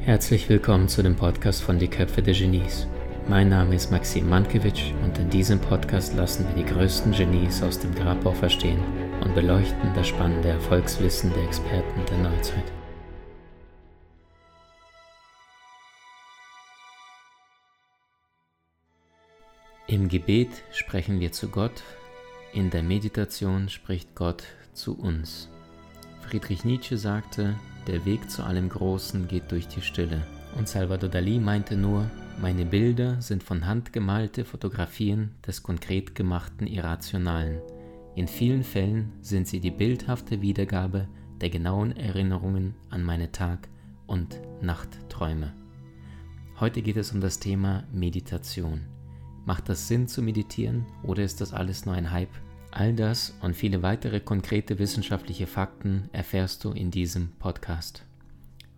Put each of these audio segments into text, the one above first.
Herzlich willkommen zu dem Podcast von Die Köpfe der Genies. Mein Name ist Maxim Mankiewicz und in diesem Podcast lassen wir die größten Genies aus dem Grabau verstehen und beleuchten das spannende Erfolgswissen der Experten der Neuzeit. Im Gebet sprechen wir zu Gott, in der Meditation spricht Gott zu uns. Friedrich Nietzsche sagte, der Weg zu allem Großen geht durch die Stille. Und Salvador Dali meinte nur, meine Bilder sind von Hand gemalte Fotografien des konkret gemachten Irrationalen. In vielen Fällen sind sie die bildhafte Wiedergabe der genauen Erinnerungen an meine Tag- und Nachtträume. Heute geht es um das Thema Meditation. Macht das Sinn zu meditieren oder ist das alles nur ein Hype? All das und viele weitere konkrete wissenschaftliche Fakten erfährst du in diesem Podcast.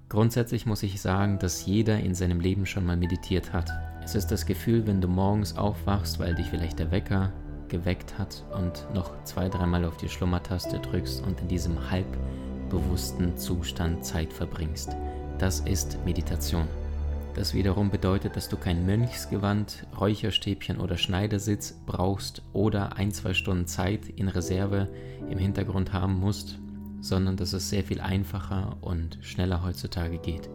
Grundsätzlich muss ich sagen, dass jeder in seinem Leben schon mal meditiert hat. Es ist das Gefühl, wenn du morgens aufwachst, weil dich vielleicht der Wecker geweckt hat und noch zwei, dreimal auf die Schlummertaste drückst und in diesem halbbewussten Zustand Zeit verbringst. Das ist Meditation. Das wiederum bedeutet, dass du kein Mönchsgewand, Räucherstäbchen oder Schneidersitz brauchst oder ein, zwei Stunden Zeit in Reserve im Hintergrund haben musst, sondern dass es sehr viel einfacher und schneller heutzutage geht.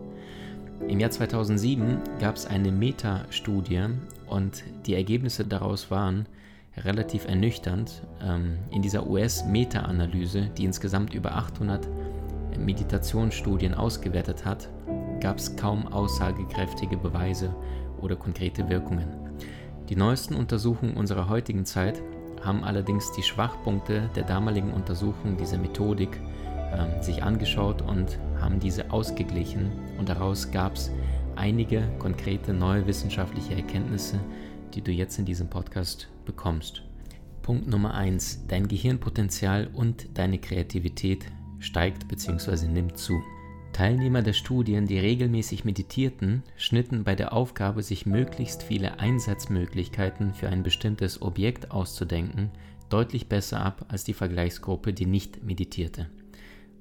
Im Jahr 2007 gab es eine Meta-Studie und die Ergebnisse daraus waren relativ ernüchternd. Ähm, in dieser US-Meta-Analyse, die insgesamt über 800 Meditationsstudien ausgewertet hat, gab es kaum aussagekräftige Beweise oder konkrete Wirkungen. Die neuesten Untersuchungen unserer heutigen Zeit haben allerdings die Schwachpunkte der damaligen Untersuchung dieser Methodik äh, sich angeschaut und haben diese ausgeglichen und daraus gab es einige konkrete neue wissenschaftliche Erkenntnisse, die du jetzt in diesem Podcast bekommst. Punkt Nummer 1. Dein Gehirnpotenzial und deine Kreativität steigt bzw. nimmt zu. Teilnehmer der Studien, die regelmäßig meditierten, schnitten bei der Aufgabe, sich möglichst viele Einsatzmöglichkeiten für ein bestimmtes Objekt auszudenken, deutlich besser ab als die Vergleichsgruppe, die nicht meditierte.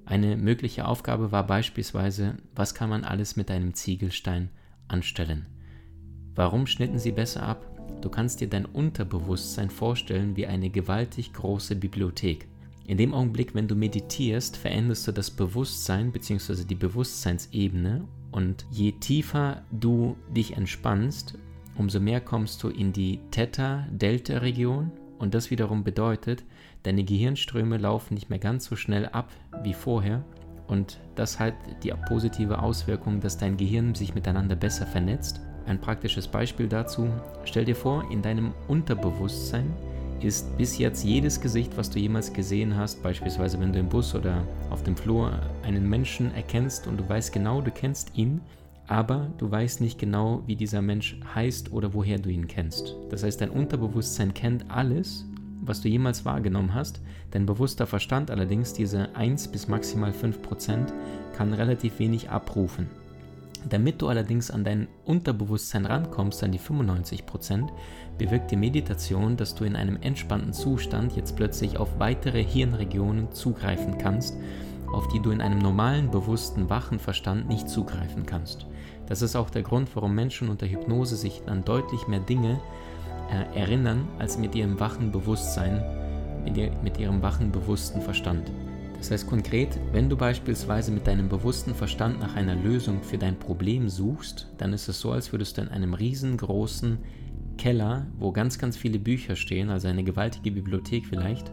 Eine mögliche Aufgabe war beispielsweise, was kann man alles mit einem Ziegelstein anstellen? Warum schnitten sie besser ab? Du kannst dir dein Unterbewusstsein vorstellen wie eine gewaltig große Bibliothek. In dem Augenblick, wenn du meditierst, veränderst du das Bewusstsein bzw. die Bewusstseinsebene und je tiefer du dich entspannst, umso mehr kommst du in die Theta-Delta-Region und das wiederum bedeutet, deine Gehirnströme laufen nicht mehr ganz so schnell ab wie vorher und das hat die positive Auswirkung, dass dein Gehirn sich miteinander besser vernetzt. Ein praktisches Beispiel dazu, stell dir vor, in deinem Unterbewusstsein ist bis jetzt jedes Gesicht, was du jemals gesehen hast, beispielsweise wenn du im Bus oder auf dem Flur einen Menschen erkennst und du weißt genau, du kennst ihn, aber du weißt nicht genau, wie dieser Mensch heißt oder woher du ihn kennst. Das heißt, dein Unterbewusstsein kennt alles, was du jemals wahrgenommen hast. Dein bewusster Verstand allerdings, diese 1 bis maximal 5 Prozent, kann relativ wenig abrufen. Damit du allerdings an dein Unterbewusstsein rankommst, an die 95%, bewirkt die Meditation, dass du in einem entspannten Zustand jetzt plötzlich auf weitere Hirnregionen zugreifen kannst, auf die du in einem normalen, bewussten, wachen Verstand nicht zugreifen kannst. Das ist auch der Grund, warum Menschen unter Hypnose sich an deutlich mehr Dinge äh, erinnern, als mit ihrem wachen Bewusstsein, mit, ihr, mit ihrem wachen, bewussten Verstand. Das heißt konkret, wenn du beispielsweise mit deinem bewussten Verstand nach einer Lösung für dein Problem suchst, dann ist es so, als würdest du in einem riesengroßen Keller, wo ganz, ganz viele Bücher stehen, also eine gewaltige Bibliothek vielleicht,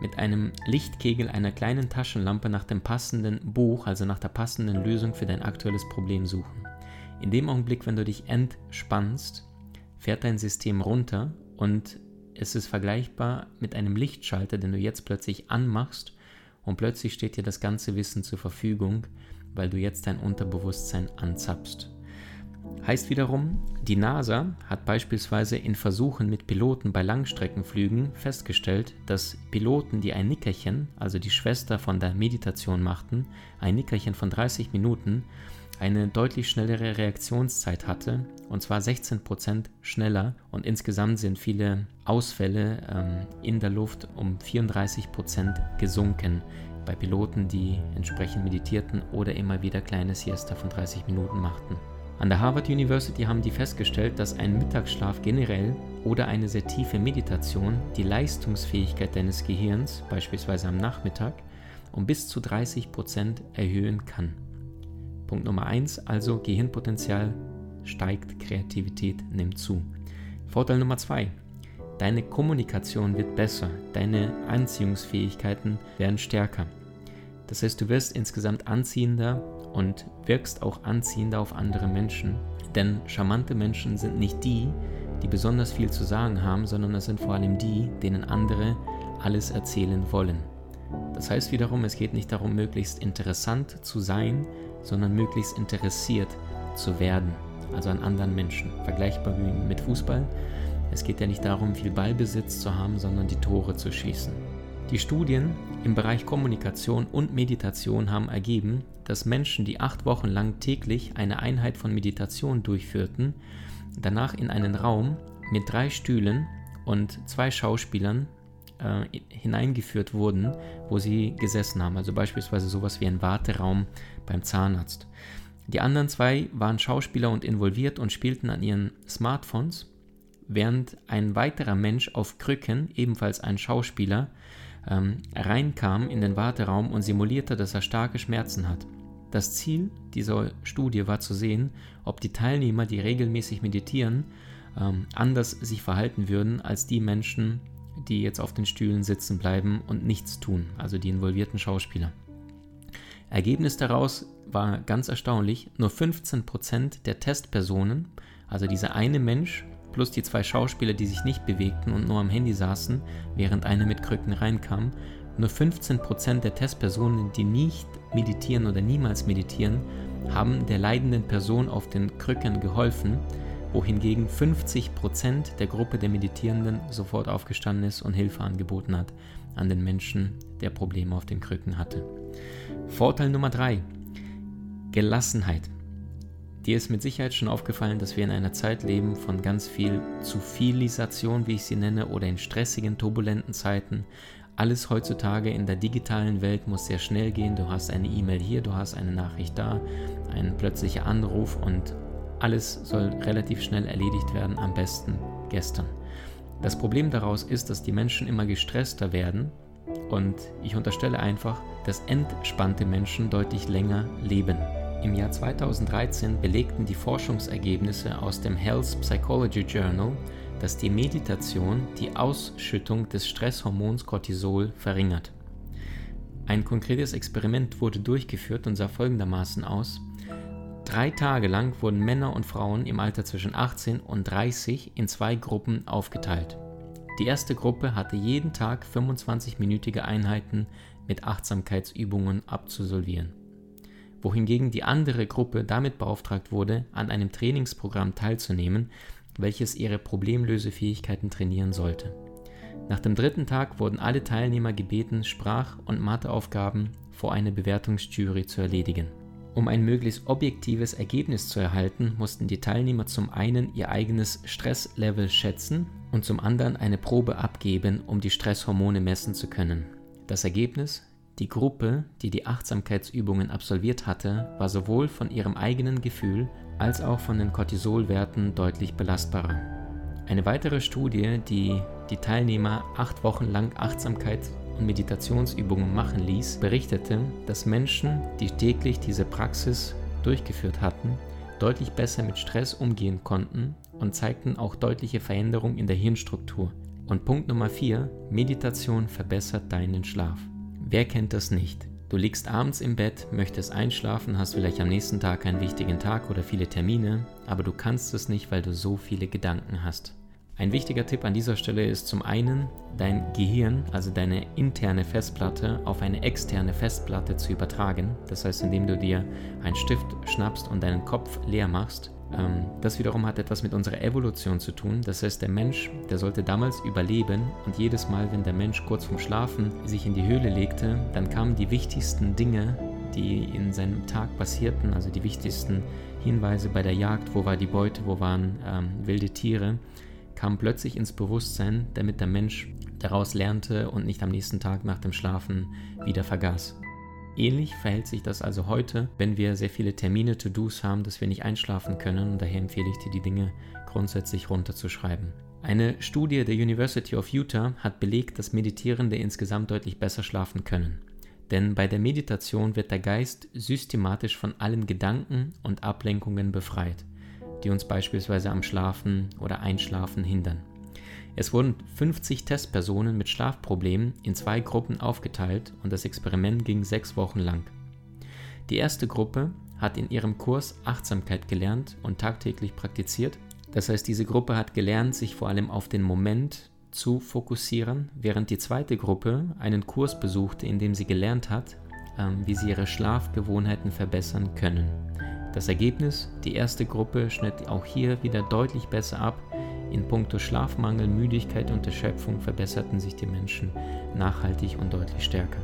mit einem Lichtkegel einer kleinen Taschenlampe nach dem passenden Buch, also nach der passenden Lösung für dein aktuelles Problem suchen. In dem Augenblick, wenn du dich entspannst, fährt dein System runter und es ist vergleichbar mit einem Lichtschalter, den du jetzt plötzlich anmachst und plötzlich steht dir das ganze Wissen zur Verfügung, weil du jetzt dein Unterbewusstsein anzapfst. Heißt wiederum, die NASA hat beispielsweise in Versuchen mit Piloten bei Langstreckenflügen festgestellt, dass Piloten, die ein Nickerchen, also die Schwester von der Meditation machten, ein Nickerchen von 30 Minuten, eine deutlich schnellere Reaktionszeit hatte, und zwar 16% schneller. Und insgesamt sind viele Ausfälle ähm, in der Luft um 34% gesunken bei Piloten, die entsprechend meditierten oder immer wieder kleine Siesta von 30 Minuten machten. An der Harvard University haben die festgestellt, dass ein Mittagsschlaf generell oder eine sehr tiefe Meditation die Leistungsfähigkeit deines Gehirns, beispielsweise am Nachmittag, um bis zu 30% erhöhen kann. Punkt Nummer 1, also Gehirnpotenzial steigt, Kreativität nimmt zu. Vorteil Nummer 2, deine Kommunikation wird besser, deine Anziehungsfähigkeiten werden stärker. Das heißt, du wirst insgesamt anziehender und wirkst auch anziehender auf andere Menschen. Denn charmante Menschen sind nicht die, die besonders viel zu sagen haben, sondern es sind vor allem die, denen andere alles erzählen wollen. Das heißt wiederum, es geht nicht darum, möglichst interessant zu sein, sondern möglichst interessiert zu werden, also an anderen Menschen. Vergleichbar wie mit Fußball. Es geht ja nicht darum, viel Ballbesitz zu haben, sondern die Tore zu schießen. Die Studien im Bereich Kommunikation und Meditation haben ergeben, dass Menschen, die acht Wochen lang täglich eine Einheit von Meditation durchführten, danach in einen Raum mit drei Stühlen und zwei Schauspielern äh, hineingeführt wurden, wo sie gesessen haben. Also beispielsweise sowas wie ein Warteraum beim Zahnarzt. Die anderen zwei waren Schauspieler und involviert und spielten an ihren Smartphones, während ein weiterer Mensch auf Krücken, ebenfalls ein Schauspieler, ähm, reinkam in den Warteraum und simulierte, dass er starke Schmerzen hat. Das Ziel dieser Studie war zu sehen, ob die Teilnehmer, die regelmäßig meditieren, ähm, anders sich verhalten würden als die Menschen, die jetzt auf den Stühlen sitzen bleiben und nichts tun, also die involvierten Schauspieler. Ergebnis daraus war ganz erstaunlich, nur 15% der Testpersonen, also dieser eine Mensch plus die zwei Schauspieler, die sich nicht bewegten und nur am Handy saßen, während einer mit Krücken reinkam, nur 15% der Testpersonen, die nicht meditieren oder niemals meditieren, haben der leidenden Person auf den Krücken geholfen, wohingegen 50% der Gruppe der Meditierenden sofort aufgestanden ist und Hilfe angeboten hat an den Menschen, der Probleme auf den Krücken hatte. Vorteil Nummer 3. Gelassenheit. Dir ist mit Sicherheit schon aufgefallen, dass wir in einer Zeit leben von ganz viel zu vielisation, wie ich sie nenne, oder in stressigen, turbulenten Zeiten. Alles heutzutage in der digitalen Welt muss sehr schnell gehen. Du hast eine E-Mail hier, du hast eine Nachricht da, ein plötzlicher Anruf und alles soll relativ schnell erledigt werden, am besten gestern. Das Problem daraus ist, dass die Menschen immer gestresster werden und ich unterstelle einfach, dass entspannte Menschen deutlich länger leben. Im Jahr 2013 belegten die Forschungsergebnisse aus dem Health Psychology Journal, dass die Meditation die Ausschüttung des Stresshormons Cortisol verringert. Ein konkretes Experiment wurde durchgeführt und sah folgendermaßen aus. Drei Tage lang wurden Männer und Frauen im Alter zwischen 18 und 30 in zwei Gruppen aufgeteilt. Die erste Gruppe hatte jeden Tag 25-minütige Einheiten mit Achtsamkeitsübungen abzusolvieren wohingegen die andere Gruppe damit beauftragt wurde, an einem Trainingsprogramm teilzunehmen, welches ihre Problemlösefähigkeiten trainieren sollte. Nach dem dritten Tag wurden alle Teilnehmer gebeten, Sprach- und Matheaufgaben vor einer Bewertungsjury zu erledigen. Um ein möglichst objektives Ergebnis zu erhalten, mussten die Teilnehmer zum einen ihr eigenes Stresslevel schätzen und zum anderen eine Probe abgeben, um die Stresshormone messen zu können. Das Ergebnis die Gruppe, die die Achtsamkeitsübungen absolviert hatte, war sowohl von ihrem eigenen Gefühl als auch von den Cortisolwerten deutlich belastbarer. Eine weitere Studie, die die Teilnehmer acht Wochen lang Achtsamkeits- und Meditationsübungen machen ließ, berichtete, dass Menschen, die täglich diese Praxis durchgeführt hatten, deutlich besser mit Stress umgehen konnten und zeigten auch deutliche Veränderungen in der Hirnstruktur. Und Punkt Nummer 4, Meditation verbessert deinen Schlaf. Wer kennt das nicht? Du liegst abends im Bett, möchtest einschlafen, hast vielleicht am nächsten Tag einen wichtigen Tag oder viele Termine, aber du kannst es nicht, weil du so viele Gedanken hast. Ein wichtiger Tipp an dieser Stelle ist zum einen, dein Gehirn, also deine interne Festplatte, auf eine externe Festplatte zu übertragen. Das heißt, indem du dir einen Stift schnappst und deinen Kopf leer machst ähm, das wiederum hat etwas mit unserer Evolution zu tun. Das heißt, der Mensch, der sollte damals überleben und jedes Mal, wenn der Mensch kurz vorm Schlafen sich in die Höhle legte, dann kamen die wichtigsten Dinge die in seinem Tag passierten, also die wichtigsten Hinweise bei der Jagd, wo war die Beute, wo waren ähm, wilde Tiere, kamen plötzlich ins Bewusstsein, damit der Mensch daraus lernte und nicht am nächsten Tag nach dem Schlafen wieder vergaß. Ähnlich verhält sich das also heute, wenn wir sehr viele Termine, To-Dos haben, dass wir nicht einschlafen können daher empfehle ich dir, die Dinge grundsätzlich runterzuschreiben. Eine Studie der University of Utah hat belegt, dass Meditierende insgesamt deutlich besser schlafen können. Denn bei der Meditation wird der Geist systematisch von allen Gedanken und Ablenkungen befreit, die uns beispielsweise am Schlafen oder Einschlafen hindern. Es wurden 50 Testpersonen mit Schlafproblemen in zwei Gruppen aufgeteilt und das Experiment ging sechs Wochen lang. Die erste Gruppe hat in ihrem Kurs Achtsamkeit gelernt und tagtäglich praktiziert. Das heißt, diese Gruppe hat gelernt, sich vor allem auf den Moment zu fokussieren, während die zweite Gruppe einen Kurs besuchte, in dem sie gelernt hat, ähm, wie sie ihre Schlafgewohnheiten verbessern können. Das Ergebnis, die erste Gruppe schnitt auch hier wieder deutlich besser ab in puncto Schlafmangel, Müdigkeit und Erschöpfung verbesserten sich die Menschen nachhaltig und deutlich stärker.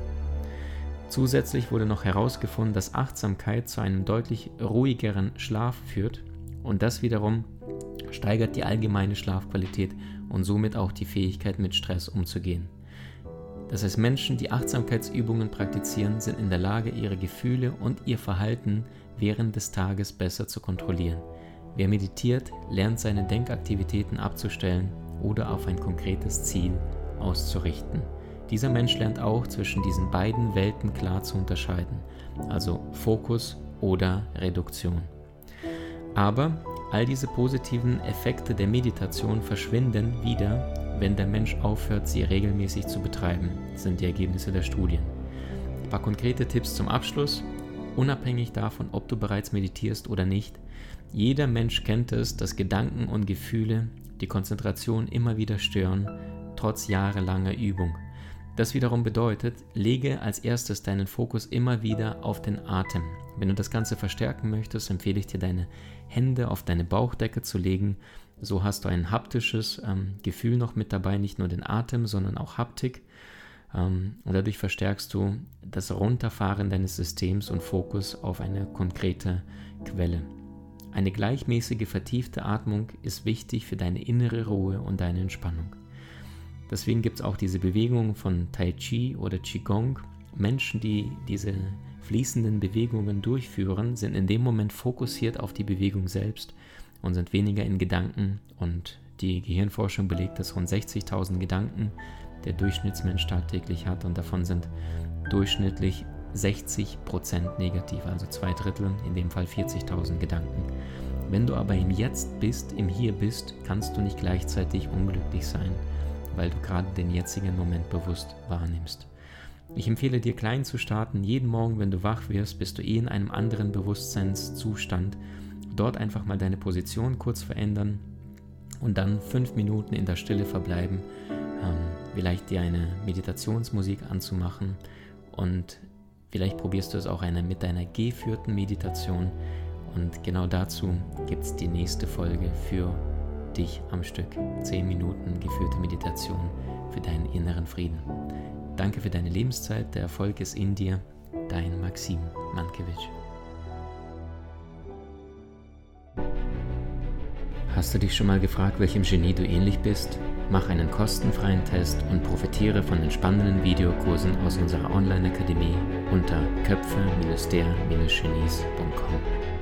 Zusätzlich wurde noch herausgefunden, dass Achtsamkeit zu einem deutlich ruhigeren Schlaf führt und das wiederum steigert die allgemeine Schlafqualität und somit auch die Fähigkeit mit Stress umzugehen. Das heißt, Menschen, die Achtsamkeitsübungen praktizieren, sind in der Lage, ihre Gefühle und ihr Verhalten während des Tages besser zu kontrollieren. Wer meditiert, lernt seine Denkaktivitäten abzustellen oder auf ein konkretes Ziel auszurichten. Dieser Mensch lernt auch zwischen diesen beiden Welten klar zu unterscheiden, also Fokus oder Reduktion. Aber all diese positiven Effekte der Meditation verschwinden wieder, wenn der Mensch aufhört, sie regelmäßig zu betreiben, sind die Ergebnisse der Studien. Ein paar konkrete Tipps zum Abschluss. Unabhängig davon, ob du bereits meditierst oder nicht, jeder Mensch kennt es, dass Gedanken und Gefühle die Konzentration immer wieder stören, trotz jahrelanger Übung. Das wiederum bedeutet, lege als erstes deinen Fokus immer wieder auf den Atem. Wenn du das Ganze verstärken möchtest, empfehle ich dir, deine Hände auf deine Bauchdecke zu legen. So hast du ein haptisches ähm, Gefühl noch mit dabei, nicht nur den Atem, sondern auch Haptik. Ähm, und dadurch verstärkst du das Runterfahren deines Systems und Fokus auf eine konkrete Quelle. Eine gleichmäßige, vertiefte Atmung ist wichtig für deine innere Ruhe und deine Entspannung. Deswegen gibt es auch diese Bewegung von Tai Chi oder Qigong. Menschen, die diese fließenden Bewegungen durchführen, sind in dem Moment fokussiert auf die Bewegung selbst und sind weniger in Gedanken. Und die Gehirnforschung belegt, dass rund 60.000 Gedanken der Durchschnittsmensch tagtäglich hat und davon sind durchschnittlich 60% negativ, also zwei Drittel, in dem Fall 40.000 Gedanken. Wenn du aber im Jetzt bist, im Hier bist, kannst du nicht gleichzeitig unglücklich sein, weil du gerade den jetzigen Moment bewusst wahrnimmst. Ich empfehle dir klein zu starten. Jeden Morgen, wenn du wach wirst, bist du eh in einem anderen Bewusstseinszustand. Dort einfach mal deine Position kurz verändern und dann fünf Minuten in der Stille verbleiben. Ähm, vielleicht dir eine Meditationsmusik anzumachen und Vielleicht probierst du es auch eine, mit deiner geführten Meditation. Und genau dazu gibt es die nächste Folge für dich am Stück. 10 Minuten geführte Meditation für deinen inneren Frieden. Danke für deine Lebenszeit. Der Erfolg ist in dir. Dein Maxim Mankewitsch. Hast du dich schon mal gefragt, welchem Genie du ähnlich bist? Mach einen kostenfreien Test und profitiere von den spannenden Videokursen aus unserer Online-Akademie unter köpfe-der-genies.com.